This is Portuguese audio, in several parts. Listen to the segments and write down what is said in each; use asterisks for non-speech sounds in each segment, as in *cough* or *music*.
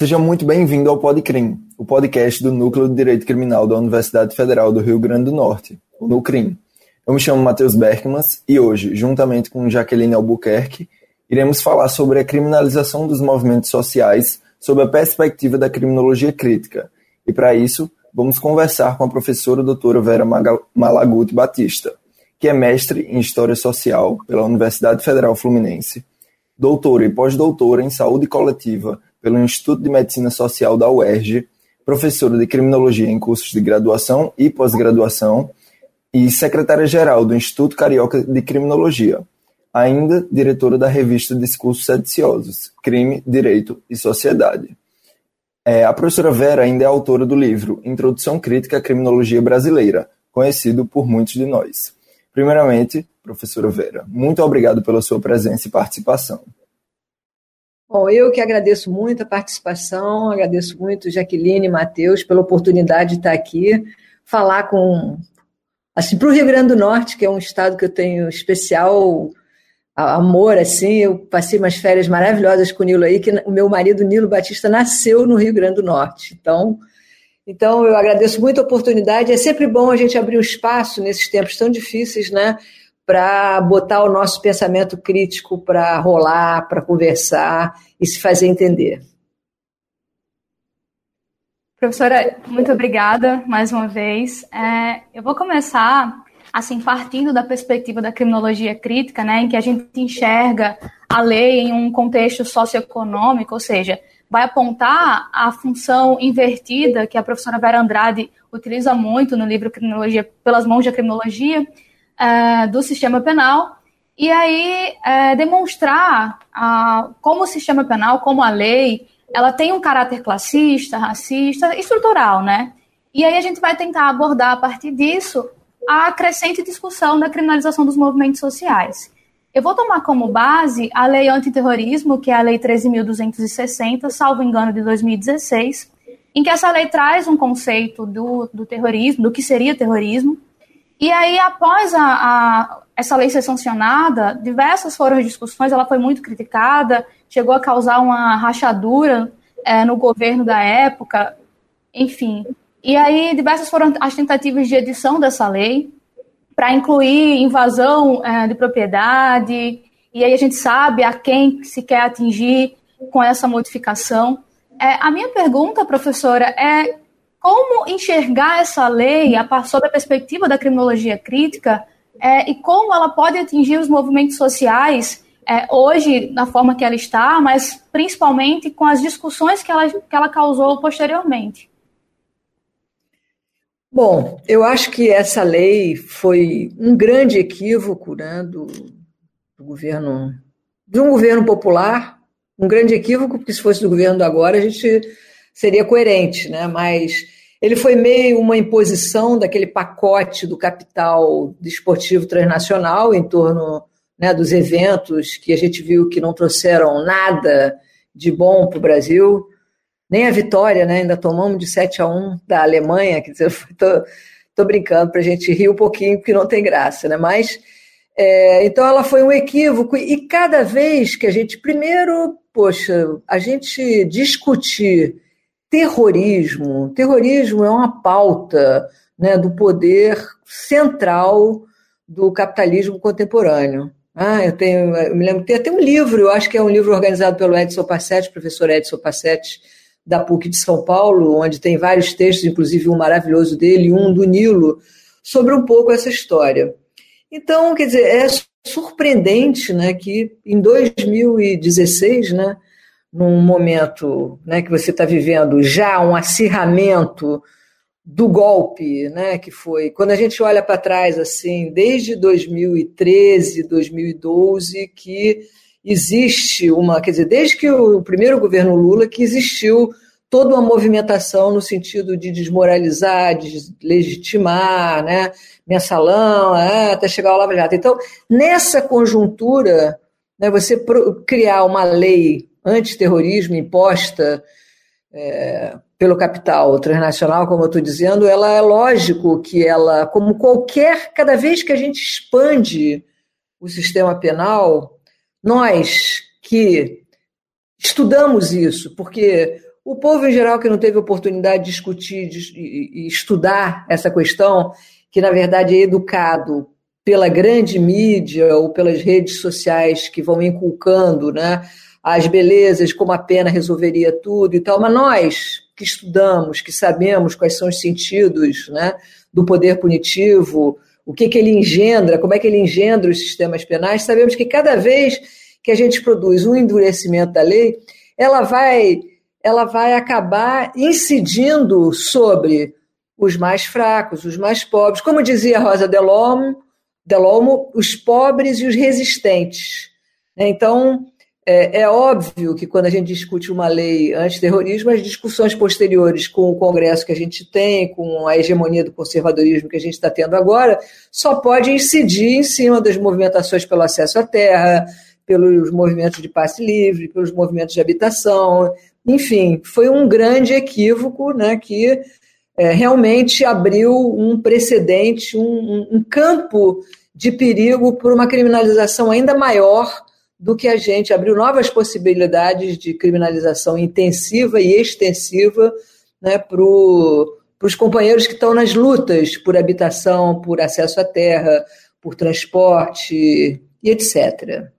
Seja muito bem-vindo ao Podcrim, o podcast do Núcleo de Direito Criminal da Universidade Federal do Rio Grande do Norte, o NUCRIM. Eu me chamo Matheus Berkmans e hoje, juntamente com Jaqueline Albuquerque, iremos falar sobre a criminalização dos movimentos sociais sob a perspectiva da criminologia crítica. E para isso, vamos conversar com a professora doutora Vera Malaguti Batista, que é mestre em História Social pela Universidade Federal Fluminense, doutora e pós-doutora em Saúde Coletiva pelo Instituto de Medicina Social da UERJ, professora de Criminologia em cursos de graduação e pós-graduação e secretária-geral do Instituto Carioca de Criminologia, ainda diretora da revista Discursos Sediciosos, Crime, Direito e Sociedade. É, a professora Vera ainda é autora do livro Introdução Crítica à Criminologia Brasileira, conhecido por muitos de nós. Primeiramente, professora Vera, muito obrigado pela sua presença e participação. Bom, eu que agradeço muito a participação, agradeço muito Jaqueline e Matheus pela oportunidade de estar aqui, falar com, assim, para o Rio Grande do Norte, que é um estado que eu tenho especial amor, assim, eu passei umas férias maravilhosas com o Nilo aí, que o meu marido Nilo Batista nasceu no Rio Grande do Norte, então... Então, eu agradeço muito a oportunidade. É sempre bom a gente abrir um espaço nesses tempos tão difíceis, né? Para botar o nosso pensamento crítico para rolar, para conversar e se fazer entender. Professora, muito obrigada mais uma vez. É, eu vou começar assim partindo da perspectiva da criminologia crítica, né, em que a gente enxerga a lei em um contexto socioeconômico, ou seja, vai apontar a função invertida que a professora Vera Andrade utiliza muito no livro Criminologia pelas mãos da criminologia, é, do sistema penal e aí é, demonstrar a, como o sistema penal, como a lei, ela tem um caráter classista, racista, estrutural, né? E aí a gente vai tentar abordar a partir disso a crescente discussão da criminalização dos movimentos sociais. Eu vou tomar como base a lei antiterrorismo, que é a lei 13.260, salvo engano, de 2016, em que essa lei traz um conceito do, do terrorismo, do que seria terrorismo, e aí, após a, a, essa lei ser sancionada, diversas foram as discussões, ela foi muito criticada, chegou a causar uma rachadura é, no governo da época, enfim. E aí, diversas foram as tentativas de edição dessa lei, para incluir invasão é, de propriedade, e aí a gente sabe a quem se quer atingir com essa modificação. É, a minha pergunta, professora, é como enxergar essa lei sob a perspectiva da criminologia crítica é, e como ela pode atingir os movimentos sociais é, hoje, na forma que ela está, mas principalmente com as discussões que ela, que ela causou posteriormente. Bom, eu acho que essa lei foi um grande equívoco né, do, do governo, de um governo popular, um grande equívoco, porque se fosse do governo agora, a gente seria coerente, né? mas ele foi meio uma imposição daquele pacote do capital desportivo transnacional em torno né, dos eventos que a gente viu que não trouxeram nada de bom para o Brasil, nem a vitória, né? ainda tomamos de 7 a 1 da Alemanha, quer dizer, *laughs* estou brincando para a gente rir um pouquinho, porque não tem graça, né? mas é, então ela foi um equívoco, e cada vez que a gente, primeiro, poxa, a gente discutir terrorismo. Terrorismo é uma pauta né, do poder central do capitalismo contemporâneo. Ah, eu tenho, eu me lembro, tem até um livro, eu acho que é um livro organizado pelo Edson Passetti, professor Edson Passetti, da PUC de São Paulo, onde tem vários textos, inclusive um maravilhoso dele, um do Nilo, sobre um pouco essa história. Então, quer dizer, é surpreendente né, que em 2016, né, num momento né, que você está vivendo já um acirramento do golpe, né, que foi quando a gente olha para trás assim, desde 2013, 2012, que existe uma, quer dizer, desde que o primeiro governo Lula que existiu toda uma movimentação no sentido de desmoralizar, deslegitimar, né, mensalão, é, até chegar ao Lava Jato. Então, nessa conjuntura, né, você criar uma lei antiterrorismo imposta é, pelo capital transnacional, como eu estou dizendo, ela é lógico que ela, como qualquer, cada vez que a gente expande o sistema penal, nós que estudamos isso, porque o povo em geral que não teve oportunidade de discutir e estudar essa questão, que na verdade é educado pela grande mídia ou pelas redes sociais que vão inculcando né, as belezas, como a pena resolveria tudo e tal, mas nós que estudamos, que sabemos quais são os sentidos né, do poder punitivo, o que, que ele engendra, como é que ele engendra os sistemas penais, sabemos que cada vez que a gente produz um endurecimento da lei, ela vai, ela vai acabar incidindo sobre os mais fracos, os mais pobres. Como dizia Rosa Delolmo, Delolmo os pobres e os resistentes. Então, é, é, óbvio que quando a gente discute uma lei antiterrorismo, as discussões posteriores com o Congresso que a gente tem, com a hegemonia do conservadorismo que a gente está tendo agora, só pode incidir em cima das movimentações pelo acesso à terra, pelos movimentos de passe livre, pelos movimentos de habitação. Enfim, foi um grande equívoco né, que é, realmente abriu um precedente, um, um campo de perigo por uma criminalização ainda maior do que a gente abriu novas possibilidades de criminalização intensiva e extensiva né, para os companheiros que estão nas lutas por habitação, por acesso à terra, por transporte e etc.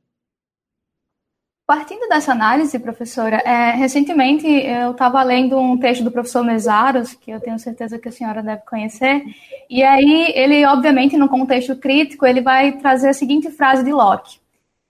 Partindo dessa análise, professora, é, recentemente eu estava lendo um texto do professor Mesaros, que eu tenho certeza que a senhora deve conhecer, e aí ele, obviamente, no contexto crítico, ele vai trazer a seguinte frase de Locke,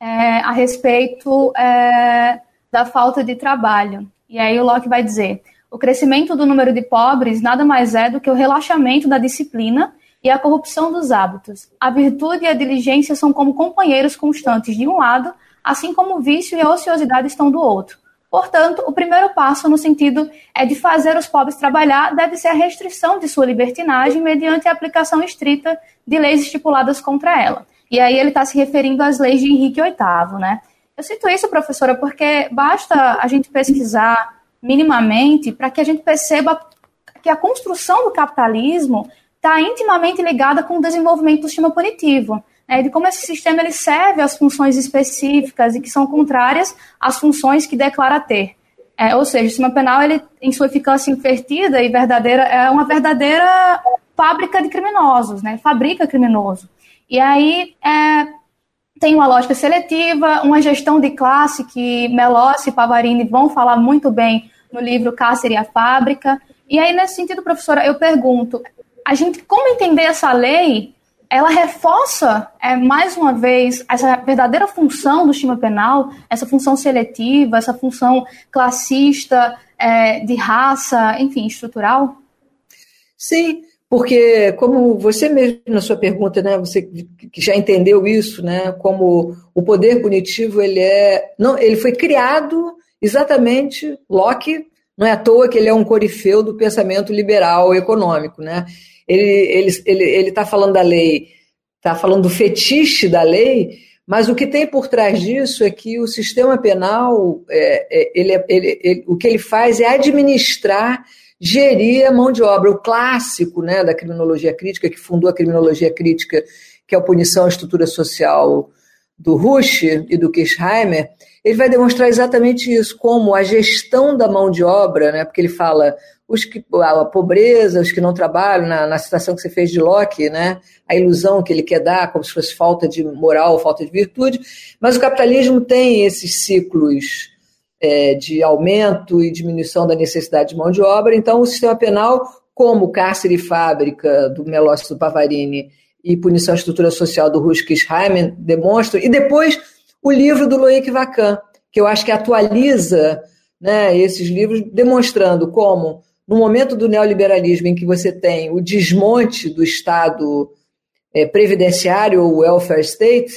é, a respeito é, da falta de trabalho. E aí o Locke vai dizer, o crescimento do número de pobres nada mais é do que o relaxamento da disciplina e a corrupção dos hábitos. A virtude e a diligência são como companheiros constantes de um lado, assim como o vício e a ociosidade estão do outro. Portanto, o primeiro passo no sentido é de fazer os pobres trabalhar deve ser a restrição de sua libertinagem mediante a aplicação estrita de leis estipuladas contra ela. E aí ele está se referindo às leis de Henrique VIII, né? Eu cito isso, professora, porque basta a gente pesquisar minimamente para que a gente perceba que a construção do capitalismo está intimamente ligada com o desenvolvimento do sistema punitivo é, de como esse sistema ele serve às funções específicas e que são contrárias às funções que declara ter. É, ou seja, o sistema penal, ele, em sua eficácia invertida e verdadeira, é uma verdadeira fábrica de criminosos, né? fabrica criminoso. E aí é, tem uma lógica seletiva, uma gestão de classe que Melossi e Pavarini vão falar muito bem no livro Cárcere e a Fábrica. E aí, nesse sentido, professora, eu pergunto, a gente, como entender essa lei ela reforça, é, mais uma vez, essa verdadeira função do sistema penal, essa função seletiva, essa função classista, é, de raça, enfim, estrutural? Sim, porque como você mesmo na sua pergunta, né, você que já entendeu isso, né, como o poder punitivo ele é, não, ele foi criado exatamente Locke, não é à toa que ele é um corifeu do pensamento liberal econômico, né? ele ele ele ele está falando da lei, está falando do fetiche da lei, mas o que tem por trás disso é que o sistema penal, é, é, ele, ele, ele, o que ele faz é administrar, gerir a mão de obra. O clássico né, da criminologia crítica, que fundou a criminologia crítica, que é a punição à estrutura social do Rush e do Kirchheimer, ele vai demonstrar exatamente isso, como a gestão da mão de obra, né, porque ele fala os que, a pobreza, os que não trabalham, na, na citação que você fez de Locke, né? a ilusão que ele quer dar, como se fosse falta de moral, falta de virtude, mas o capitalismo tem esses ciclos é, de aumento e diminuição da necessidade de mão de obra, então o sistema penal, como cárcere e fábrica do Melossi do Pavarini e punição à estrutura social do Ruskis Heimann demonstram, e depois o livro do Loic Vacan, que eu acho que atualiza né, esses livros, demonstrando como no momento do neoliberalismo em que você tem o desmonte do Estado é, previdenciário ou welfare state,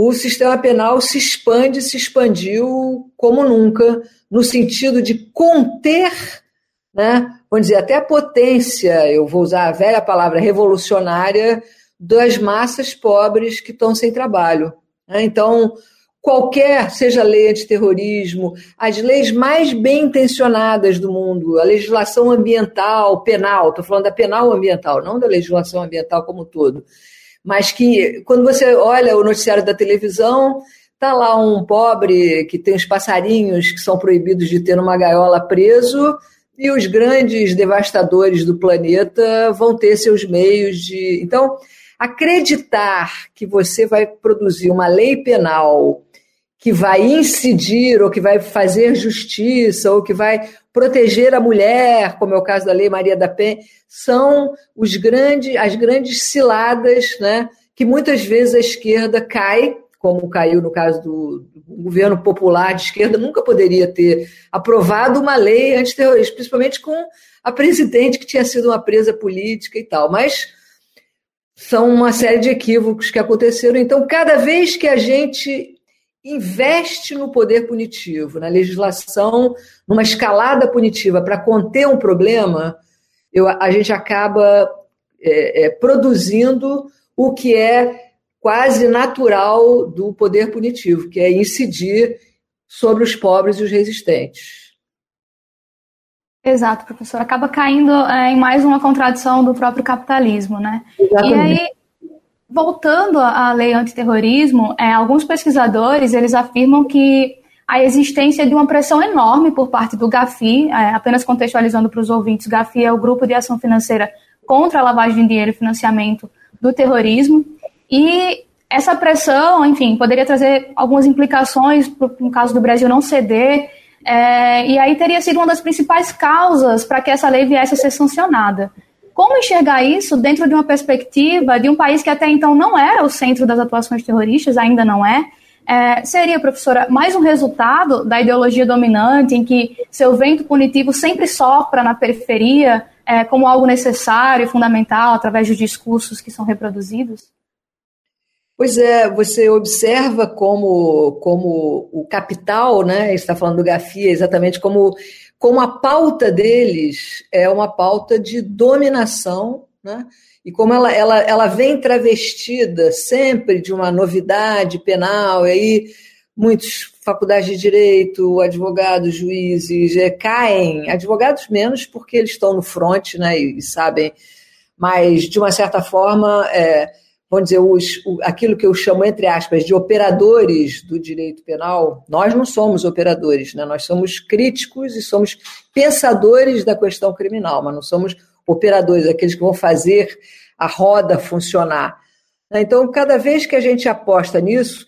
o sistema penal se expande, se expandiu como nunca, no sentido de conter, né, vamos dizer, até a potência, eu vou usar a velha palavra revolucionária, das massas pobres que estão sem trabalho. Né? Então, qualquer, seja lei antiterrorismo, as leis mais bem intencionadas do mundo, a legislação ambiental, penal, estou falando da penal ambiental, não da legislação ambiental como um todo, mas que quando você olha o noticiário da televisão, Tá lá um pobre que tem os passarinhos que são proibidos de ter numa gaiola preso, e os grandes devastadores do planeta vão ter seus meios de. Então, acreditar que você vai produzir uma lei penal que vai incidir ou que vai fazer justiça ou que vai proteger a mulher, como é o caso da Lei Maria da Penha, são os grandes, as grandes ciladas, né, que muitas vezes a esquerda cai como caiu no caso do, governo popular de esquerda, nunca poderia ter aprovado uma lei antiterrorista, principalmente com a presidente que tinha sido uma presa política e tal. Mas são uma série de equívocos que aconteceram. Então, cada vez que a gente investe no poder punitivo, na legislação, numa escalada punitiva para conter um problema, eu, a gente acaba é, é, produzindo o que é quase natural do poder punitivo, que é incidir sobre os pobres e os resistentes. Exato, professor. Acaba caindo é, em mais uma contradição do próprio capitalismo, né? Exatamente. E aí, voltando à lei antiterrorismo, é, alguns pesquisadores eles afirmam que a existência de uma pressão enorme por parte do GAFI, é, apenas contextualizando para os ouvintes, GAFI é o Grupo de Ação Financeira contra a Lavagem de Dinheiro e Financiamento do Terrorismo, e essa pressão, enfim, poderia trazer algumas implicações no caso do Brasil não ceder, é, e aí teria sido uma das principais causas para que essa lei viesse a ser sancionada. Como enxergar isso dentro de uma perspectiva de um país que até então não era o centro das atuações terroristas, ainda não é? é seria, professora, mais um resultado da ideologia dominante em que seu vento punitivo sempre sopra na periferia é, como algo necessário e fundamental através dos discursos que são reproduzidos? Pois é, você observa como, como o capital, né, está falando do Gafia, exatamente como, como a pauta deles é uma pauta de dominação, né, e como ela, ela, ela vem travestida sempre de uma novidade penal, e aí muitos faculdades de direito, advogados, juízes é, caem, advogados menos porque eles estão no front né, e, e sabem, mas de uma certa forma... É, vamos dizer, os, o, aquilo que eu chamo, entre aspas, de operadores do direito penal, nós não somos operadores, né? nós somos críticos e somos pensadores da questão criminal, mas não somos operadores, aqueles que vão fazer a roda funcionar. Então, cada vez que a gente aposta nisso,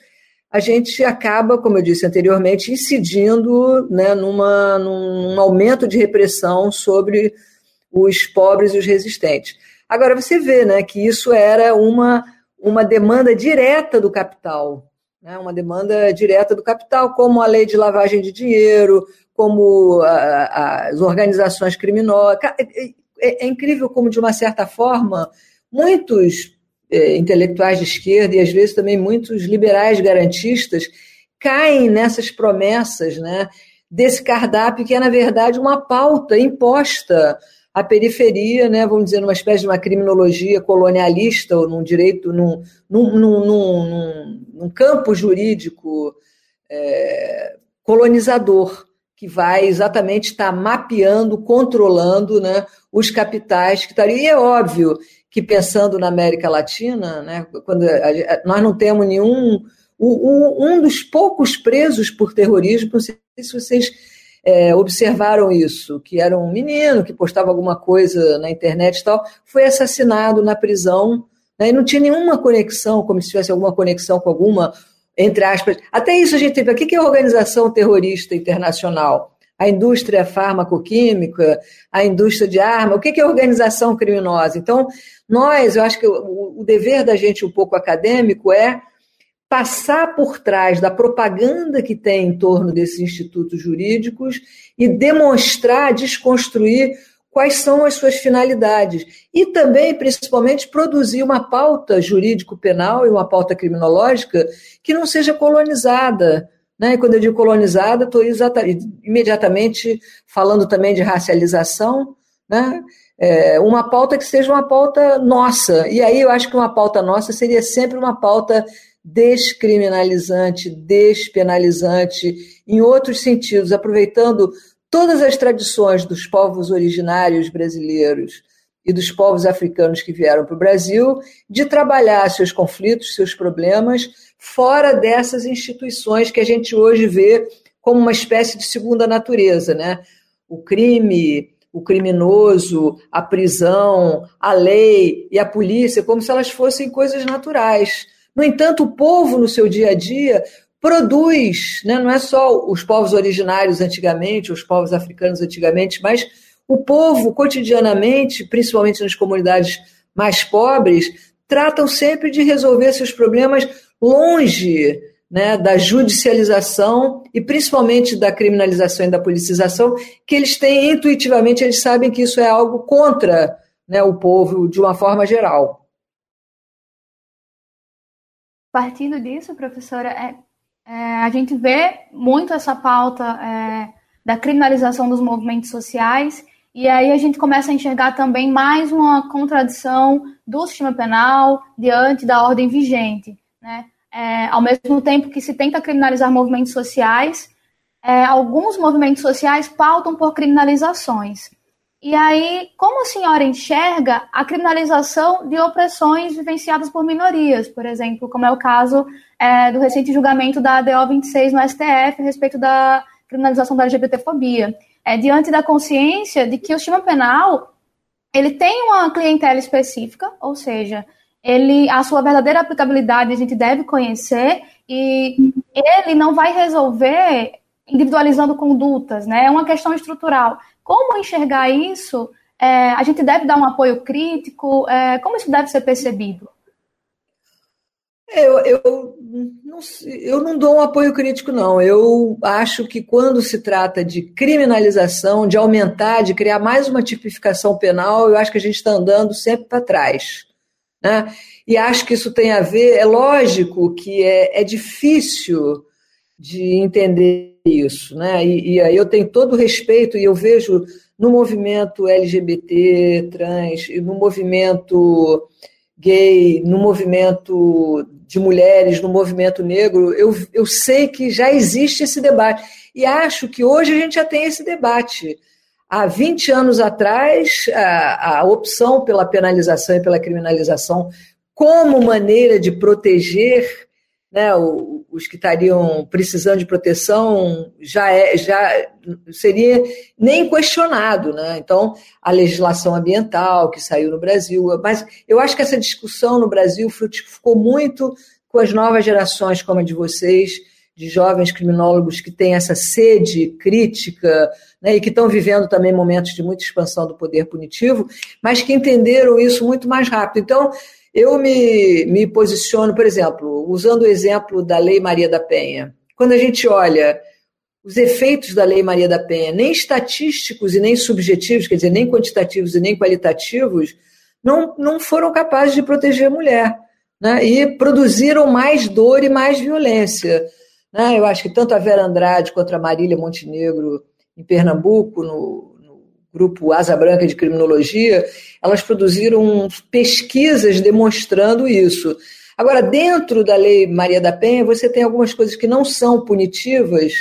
a gente acaba, como eu disse anteriormente, incidindo né, numa, num aumento de repressão sobre os pobres e os resistentes. Agora, você vê né, que isso era uma, uma demanda direta do capital, né, uma demanda direta do capital, como a lei de lavagem de dinheiro, como a, as organizações criminosas. É, é, é, incrível como, de uma certa forma, muitos é, intelectuais de esquerda e às vezes também muitos liberais garantistas caem nessas promessas né, desse cardápio que é, na verdade, uma pauta imposta a periferia, né, vamos dizer, numa espécie de uma criminologia colonialista, ou num direito, num, num, num, num, num campo jurídico é, colonizador, que vai exatamente estar mapeando, controlando né, os capitais que estariam. E é óbvio que, pensando na América Latina, né, quando a, nós não temos nenhum. um dos poucos presos por terrorismo, não sei se vocês é, observaram isso, que era um menino que postava alguma coisa na internet e tal, foi assassinado na prisão, né, e não tinha nenhuma conexão, como se tivesse alguma conexão com alguma, entre aspas. Até isso a gente teve. O que é a organização terrorista internacional? A indústria farmacoquímica, a indústria de arma, o que é organização criminosa? Então, nós, eu acho que o, o dever da gente um pouco acadêmico é passar por trás da propaganda que tem em torno desses institutos jurídicos e demonstrar, desconstruir quais são as suas finalidades. E também, principalmente, produzir uma pauta jurídico-penal e uma pauta criminológica que não seja colonizada. Né? E quando eu digo colonizada, estou imediatamente falando também de racialização, né? É, uma pauta que seja uma pauta nossa. E aí eu acho que uma pauta nossa seria sempre uma pauta descriminalizante, despenalizante, em outros sentidos, aproveitando todas as tradições dos povos originários brasileiros e dos povos africanos que vieram para o Brasil, de trabalhar seus conflitos, seus problemas, fora dessas instituições que a gente hoje vê como uma espécie de segunda natureza, né? O crime, o criminoso, a prisão, a lei e a polícia, como se elas fossem coisas naturais. No entanto, o povo, no seu dia a dia, produz, né? não é só os povos originários antigamente, os povos africanos antigamente, mas o povo, cotidianamente, principalmente nas comunidades mais pobres, tratam sempre de resolver seus problemas longe né, da judicialização e principalmente da criminalização e da politização, que eles têm intuitivamente, eles sabem que isso é algo contra né, o povo de uma forma geral. Partindo disso, professora, é, é, a gente vê muito essa pauta é, da criminalização dos movimentos sociais, e aí a gente começa a enxergar também mais uma contradição do sistema penal diante da ordem vigente. Né? é, ao mesmo tempo que se tenta criminalizar movimentos sociais, é, alguns movimentos sociais pautam por criminalizações. E aí, como a senhora enxerga a criminalização de opressões vivenciadas por minorias, por exemplo, como é o caso é, do recente julgamento da ADO 26 no STF a respeito da criminalização da LGBTfobia? É, diante da consciência de que o sistema penal ele tem uma clientela específica, ou seja, ele, a sua verdadeira aplicabilidade a gente deve conhecer e ele não vai resolver individualizando condutas, né? É uma questão estrutural. Como enxergar isso? É, a gente deve dar um apoio crítico? É, como isso deve ser percebido? Eu, eu, não, eu não dou um apoio crítico, não. Eu acho que quando se trata de criminalização, de aumentar, de criar mais uma tipificação penal, eu acho que a gente está andando sempre para trás. Né? E acho que isso tem a ver, é lógico que é, é difícil de entender isso, né? E, e, aí eu tenho todo o respeito e eu vejo no movimento LGBT, trans, no movimento gay, no movimento de mulheres, no movimento negro, eu, eu sei que já existe esse debate. E acho que hoje a gente já tem esse debate. Há 20 anos atrás, a, a opção pela penalização e pela criminalização como maneira de proteger né, os que estariam precisando de proteção já, é, já seria nem questionado. Né? Então, a legislação ambiental que saiu no Brasil. Mas eu acho que essa discussão no Brasil frutificou muito com as novas gerações como a de vocês, de jovens criminólogos que têm essa sede crítica né, e que estão vivendo também momentos de muita expansão do poder punitivo, mas que entenderam isso muito mais rápido. Então, eu me, me posiciono, por exemplo, usando o exemplo da Lei Maria da Penha. Quando a gente olha os efeitos da Lei Maria da Penha, nem estatísticos e nem subjetivos, quer dizer, nem quantitativos e nem qualitativos, não, não foram capazes de proteger a mulher. Né? E produziram mais dor e mais violência. Né? Eu acho que tanto a Vera Andrade quanto a Marília Montenegro, em Pernambuco, no, grupo Asa Branca de Criminologia, elas produziram pesquisas demonstrando isso. Agora, dentro da Lei Maria da Penha, você tem algumas coisas que não são punitivas,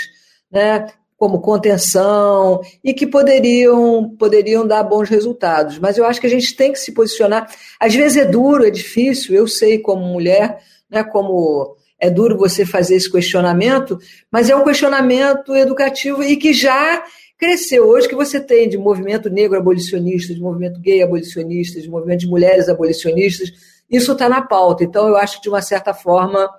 né? como contenção, e que poderiam, poderiam dar bons resultados. Mas eu acho que a gente tem que se posicionar. Às vezes é duro, é difícil, eu sei como mulher, né, como é duro você fazer esse questionamento, mas é um questionamento educativo e que já cresceu. Hoje que você tem de movimento negro abolicionista, de movimento gay abolicionista, de movimento de mulheres abolicionistas, isso está na pauta. Então, eu acho que, de uma certa forma,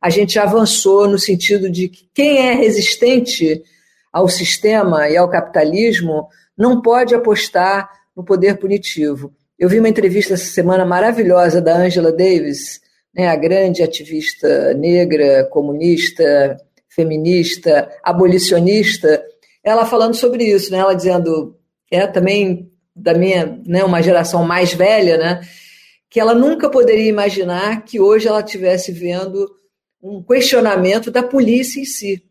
a gente avançou no sentido de que quem é resistente ao sistema e ao capitalismo não pode apostar no poder punitivo. Eu vi uma entrevista essa semana maravilhosa da Angela Davis, né, a grande ativista negra, comunista, feminista, abolicionista, ela falando sobre isso, né, ela dizendo, é também da minha, né, uma geração mais velha, né, que ela nunca poderia imaginar que hoje ela estivesse vendo um questionamento da polícia em si.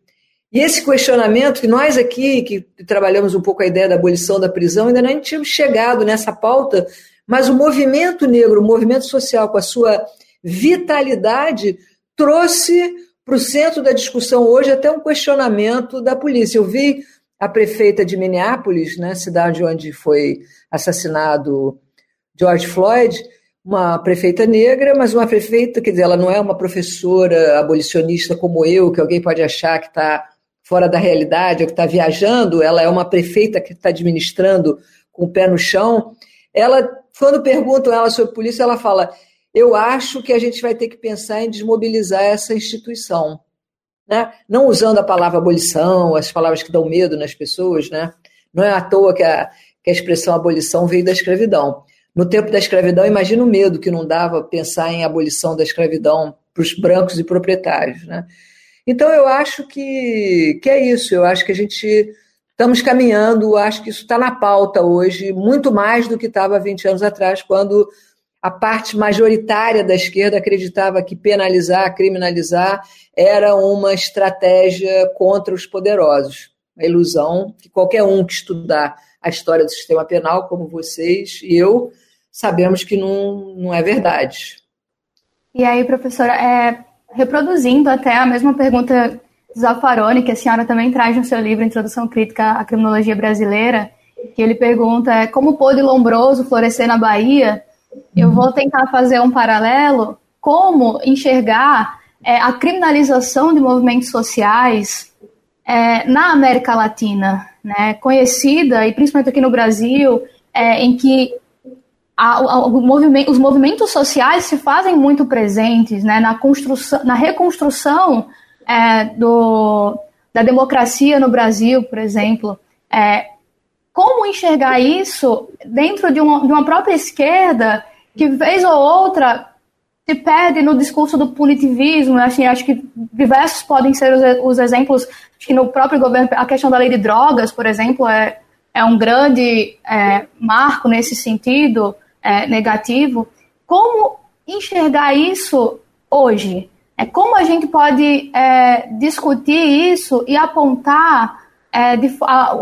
E esse questionamento, que nós aqui, que trabalhamos um pouco a ideia da abolição da prisão, ainda não tínhamos chegado nessa pauta, mas o movimento negro, o movimento social, com a sua vitalidade, trouxe para o centro da discussão hoje até um questionamento da polícia. Eu vi a prefeita de Minneapolis, né, cidade onde foi assassinado George Floyd, uma prefeita negra, mas uma prefeita, quer dizer, ela não é uma professora abolicionista como eu, que alguém pode achar que está fora da realidade ou que está viajando, ela é uma prefeita que está administrando com o pé no chão. Ela, quando perguntam ela sobre polícia, ela fala: Eu acho que a gente vai ter que pensar em desmobilizar essa instituição. Né? Não usando a palavra abolição, as palavras que dão medo nas pessoas, né? Não é à toa que a, que a expressão abolição veio da escravidão. No tempo da escravidão, imagina o medo que não dava pensar em abolição da escravidão para os brancos e proprietários. Né? Então, eu acho que, que é isso. Eu acho que a gente estamos caminhando, acho que isso está na pauta hoje, muito mais do que estava 20 anos atrás, quando a parte majoritária da esquerda acreditava que penalizar, criminalizar era uma estratégia contra os poderosos. A ilusão que qualquer um que estudar a história do sistema penal, como vocês e eu, sabemos que não, não é verdade. E aí, professora, é, reproduzindo até a mesma pergunta de Zaffaroni, que a senhora também traz no seu livro Introdução Crítica à Criminologia Brasileira, que ele pergunta é, como pôde Lombroso florescer na Bahia? Eu vou tentar fazer um paralelo, como enxergar é, a criminalização de movimentos sociais é, na América Latina, né, conhecida, e principalmente aqui no Brasil, é, em que a, a, movimento, os movimentos sociais se fazem muito presentes né, na, construção, na reconstrução é, do, da democracia no Brasil, por exemplo. É, como enxergar isso dentro de uma, de uma própria esquerda que, vez ou outra, se perde no discurso do punitivismo. Assim, acho que diversos podem ser os, os exemplos. Acho que no próprio governo, a questão da lei de drogas, por exemplo, é, é um grande é, marco nesse sentido é, negativo. Como enxergar isso hoje? É como a gente pode é, discutir isso e apontar é, de, a,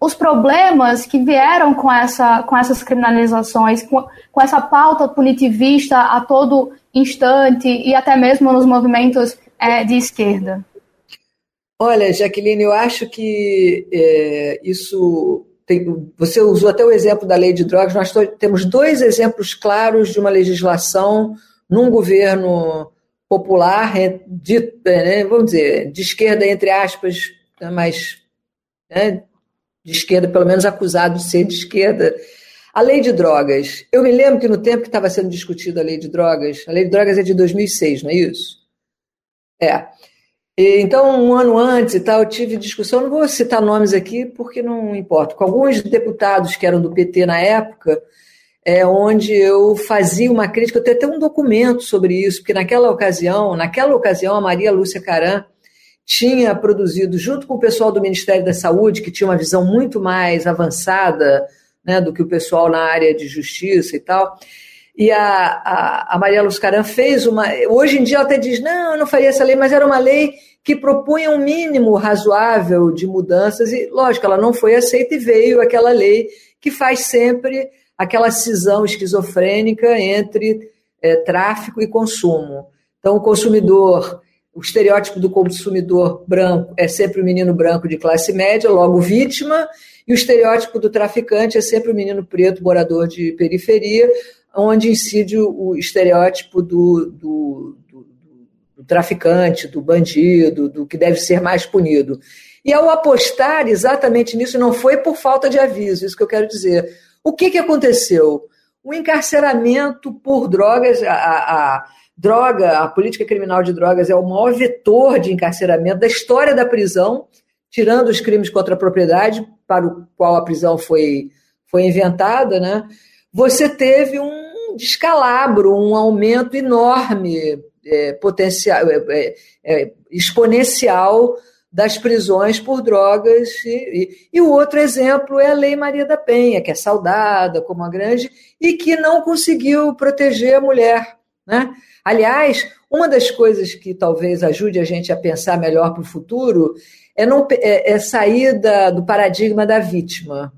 os problemas que vieram com, essa, com essas criminalizações, com, com essa pauta punitivista a todo instante e até mesmo nos movimentos é, de esquerda? Olha, Jaqueline, eu acho que é, isso. Tem, você usou até o exemplo da lei de drogas. Nós temos dois exemplos claros de uma legislação num governo popular, de, né, vamos dizer, de esquerda, entre aspas, né, mas né, de esquerda, pelo menos acusado de ser de esquerda. A lei de drogas. Eu me lembro que no tempo que estava sendo discutida a lei de drogas, a lei de drogas é de 2006, não é isso? É. E, então, um ano antes e tal, eu tive discussão, não vou citar nomes aqui porque não importa, com alguns deputados que eram do PT na época, é onde eu fazia uma crítica, eu tenho até um documento sobre isso, porque naquela ocasião, naquela ocasião, a Maria Lúcia Caran tinha produzido, junto com o pessoal do Ministério da Saúde, que tinha uma visão muito mais avançada né, do que o pessoal na área de justiça e tal. E a, a, a Maria Luz fez uma. Hoje em dia ela até diz: não, eu não faria essa lei, mas era uma lei que propunha um mínimo razoável de mudanças, e lógico, ela não foi aceita e veio aquela lei que faz sempre aquela cisão esquizofrênica entre é, tráfico e consumo. Então, o consumidor o estereótipo do consumidor branco é sempre o menino branco de classe média, logo vítima, e o estereótipo do traficante é sempre o menino preto, morador de periferia, onde incide o estereótipo do, do, do, do traficante, do bandido, do que deve ser mais punido. E ao apostar exatamente nisso, não foi por falta de aviso, isso que eu quero dizer. O que, que aconteceu? O encarceramento por drogas, a, a Droga, a política criminal de drogas é o maior vetor de encarceramento da história da prisão, tirando os crimes contra a propriedade, para o qual a prisão foi, foi inventada, né? Você teve um descalabro, um aumento enorme, é, potencial, é, é, é exponencial das prisões por drogas. E, e, e, o outro exemplo é a Lei Maria da Penha, que é saudada como a grande e que não conseguiu proteger a mulher. Né? Aliás, uma das coisas que talvez ajude a gente a pensar melhor para o futuro é, não, é, é sair da, do paradigma da vítima.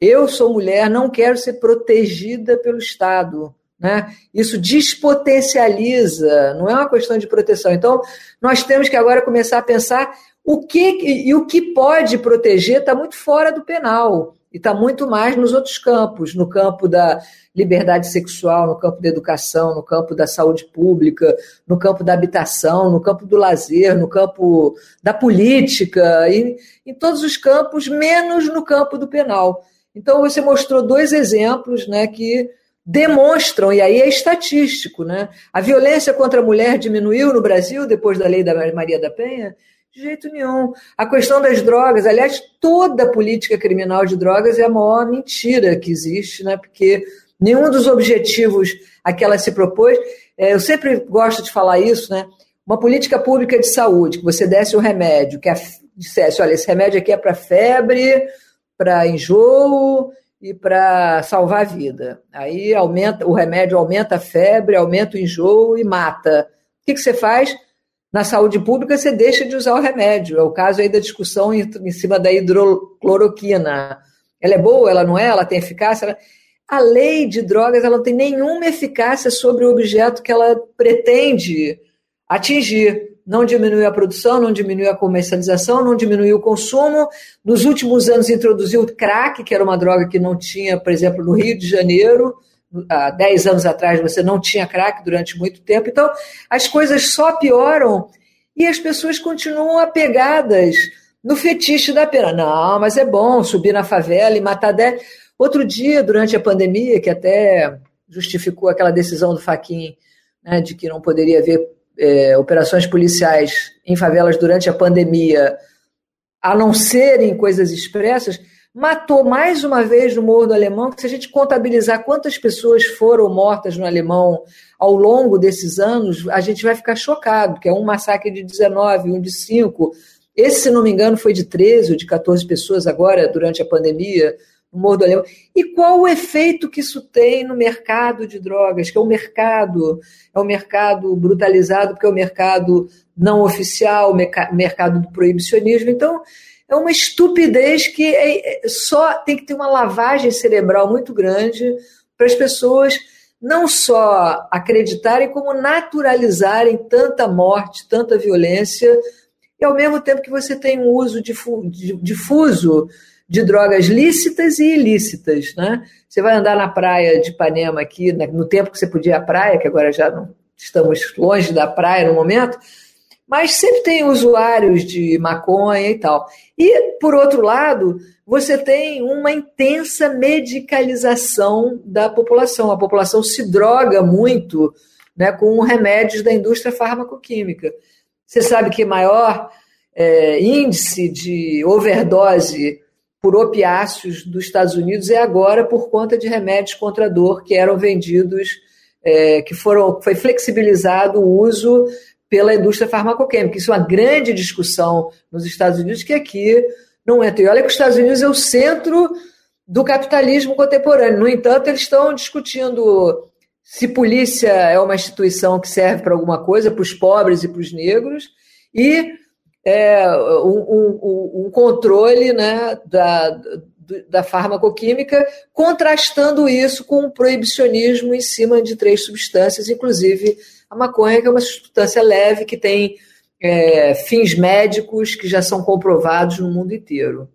Eu sou mulher, não quero ser protegida pelo Estado. Né? Isso despotencializa, não é uma questão de proteção. Então, nós temos que agora começar a pensar o que e o que pode proteger está muito fora do penal. E está muito mais nos outros campos, no campo da liberdade sexual, no campo da educação, no campo da saúde pública, no campo da habitação, no campo do lazer, no campo da política, e, em todos os campos, menos no campo do penal. Então você mostrou dois exemplos né, que demonstram, e aí é estatístico, né? A violência contra a mulher diminuiu no Brasil depois da lei da Maria da Penha? De jeito nenhum. A questão das drogas, aliás, toda política criminal de drogas é a maior mentira que existe, né? Porque nenhum dos objetivos a que ela se propôs, é, eu sempre gosto de falar isso, né? Uma política pública de saúde, que você desse um remédio, que a, dissesse, olha, esse remédio aqui é para febre, para enjoo e para salvar a vida. Aí aumenta, o remédio aumenta a febre, aumenta o enjoo e mata. O que, que você faz? Na saúde pública, você deixa de usar o remédio. É o caso aí da discussão em cima da hidrocloroquina. Ela é boa, ela não é, ela tem eficácia. A lei de drogas ela não tem nenhuma eficácia sobre o objeto que ela pretende atingir. Não diminuiu a produção, não diminuiu a comercialização, não diminuiu o consumo. Nos últimos anos introduziu o crack, que era uma droga que não tinha, por exemplo, no Rio de Janeiro há 10 anos atrás você não tinha crack durante muito tempo. Então, as coisas só pioram e as pessoas continuam apegadas no fetiche da pena. Não, mas é bom subir na favela e matar 10. Outro dia, durante a pandemia, que até justificou aquela decisão do Faquin né, de que não poderia haver é, operações policiais em favelas durante a pandemia, a não serem coisas expressas, matou mais uma vez no Morro do Alemão, que se a gente contabilizar quantas pessoas foram mortas no Alemão ao longo desses anos, a gente vai ficar chocado, que é um massacre de 19, um de 5. Esse, se não me engano, foi de 13 ou de 14 pessoas agora, durante a pandemia, no Morro do Alemão. E qual o efeito que isso tem no mercado de drogas, que é um mercado, é um mercado brutalizado, porque é um mercado não oficial, o mercado do proibicionismo. Então, é uma estupidez que é, é, só tem que ter uma lavagem cerebral muito grande para as pessoas não só acreditarem, como naturalizarem tanta morte, tanta violência, e ao mesmo tempo que você tem um uso difuso de drogas lícitas e ilícitas. Né? Você vai andar na praia de Ipanema aqui, no tempo que você podia ir à praia, que agora já não estamos longe da praia no momento, mas sempre tem usuários de maconha e tal. E, por outro lado, você tem uma intensa medicalização da população. A população se droga muito né, com remédios da indústria farmacoquímica. Você sabe que maior é, índice de overdose por opiáceos dos Estados Unidos é agora por conta de remédios contra dor que eram vendidos, é, que foram, foi flexibilizado o uso pela indústria farmacoquímica. Isso é uma grande discussão nos Estados Unidos, que aqui não é. E olha que os Estados Unidos é o centro do capitalismo contemporâneo. No entanto, eles estão discutindo se polícia é uma instituição que serve para alguma coisa, para os pobres e para os negros, e é, um, um, um, controle né, da, da farmacoquímica, contrastando isso com o proibicionismo em cima de três substâncias, inclusive a maconha, que é uma substância leve que tem é, fins médicos que já são comprovados no mundo inteiro.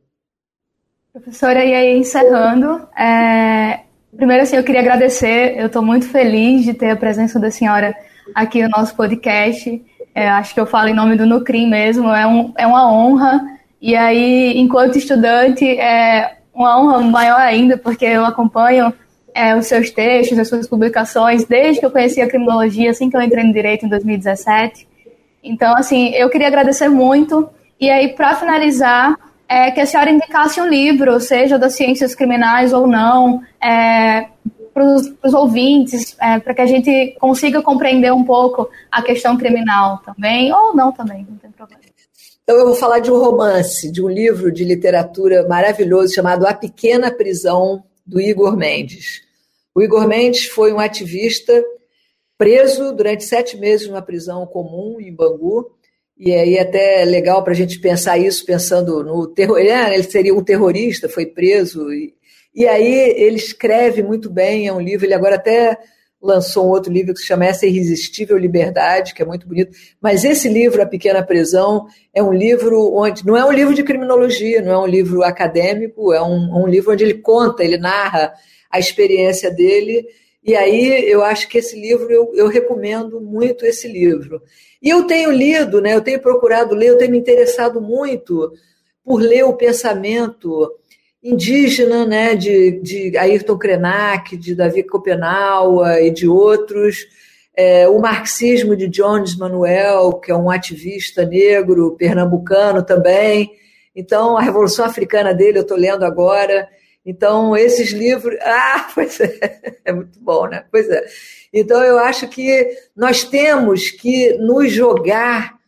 Professora, e aí encerrando, é, primeiro assim, eu queria agradecer, eu estou muito feliz de ter a presença da senhora aqui no nosso podcast, é, acho que eu falo em nome do Nucrim mesmo, é, um, é uma honra, e aí, enquanto estudante, é uma honra maior ainda, porque eu acompanho é, os seus textos, as suas publicações, desde que eu conheci a criminologia, assim que eu entrei no direito em 2017. Então, assim, eu queria agradecer muito. E aí, para finalizar, é, que a senhora indicasse um livro, seja das ciências criminais ou não, é, para os ouvintes, é, para que a gente consiga compreender um pouco a questão criminal também, ou não também, não tem problema. Então, eu vou falar de um romance, de um livro de literatura maravilhoso chamado A Pequena Prisão do Igor Mendes. O Igor Mendes foi um ativista preso durante sete meses numa prisão comum em Bangu. E aí até legal para a gente pensar isso, pensando no terror. Ele, ele seria um terrorista, foi preso. E, e aí ele escreve muito bem, é um livro, ele agora até lançou um outro livro que se chama Essa Irresistível Liberdade, que é muito bonito. Mas esse livro, A Pequena Prisão, é um livro onde. Não é um livro de criminologia, não é um livro acadêmico, é um, um livro onde ele conta, ele narra a experiência dele. E aí eu acho que esse livro, eu, eu recomendo muito esse livro. E eu tenho lido, né, eu tenho procurado ler, eu tenho me interessado muito por ler o pensamento indígena, né, de, de Ayrton Krenak, de Davi Copenaua e de outros, é, o marxismo de Jones Manuel, que é um ativista negro, pernambucano também. Então, a Revolução Africana dele eu estou lendo agora. Então, esses livros. *laughs* Ah, pois é, é muito bom, né? Pois é. Então, eu acho que nós temos que nos jogar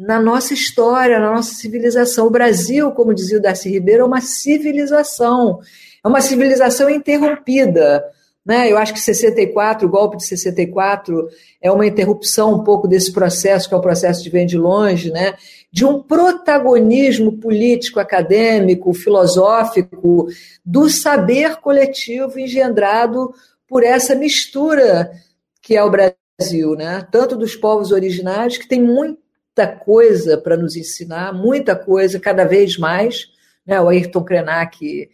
na nossa história, na nossa civilização. O Brasil, como dizia o Darcy Ribeiro, é uma civilização, é uma civilização interrompida. Né? Eu acho que 64, o golpe de 64, é uma interrupção um pouco desse processo, que é o processo de vem de longe, né? de um protagonismo político, acadêmico, filosófico, do saber coletivo engendrado por essa mistura que é o Brasil, né? tanto dos povos originários, que tem muito muita coisa para nos ensinar, muita coisa, cada vez mais. Né? O Ayrton Krenak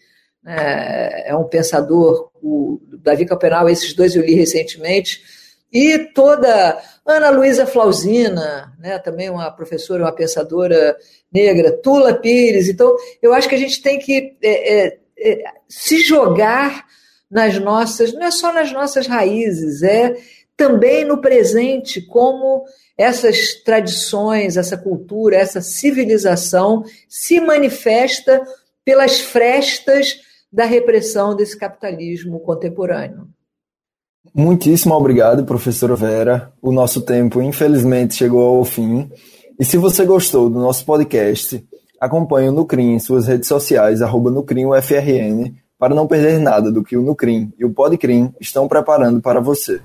é, é um pensador, o Davi Capenal, esses dois eu li recentemente, e toda Ana Luísa Flausina, né, também uma professora, uma pensadora negra, Tula Pires. Então, eu acho que a gente tem que é, é, é, se jogar nas nossas, não é só nas nossas raízes, é também no presente, como essas tradições, essa cultura, essa civilização se manifesta pelas frestas da repressão desse capitalismo contemporâneo. Muitíssimo obrigado, professora Vera. O nosso tempo, infelizmente, chegou ao fim. E se você gostou do nosso podcast, acompanhe o Nucrim em suas redes sociais, arroba NucrimUFRN, para não perder nada do que o Nucrim e o Podcrim estão preparando para você.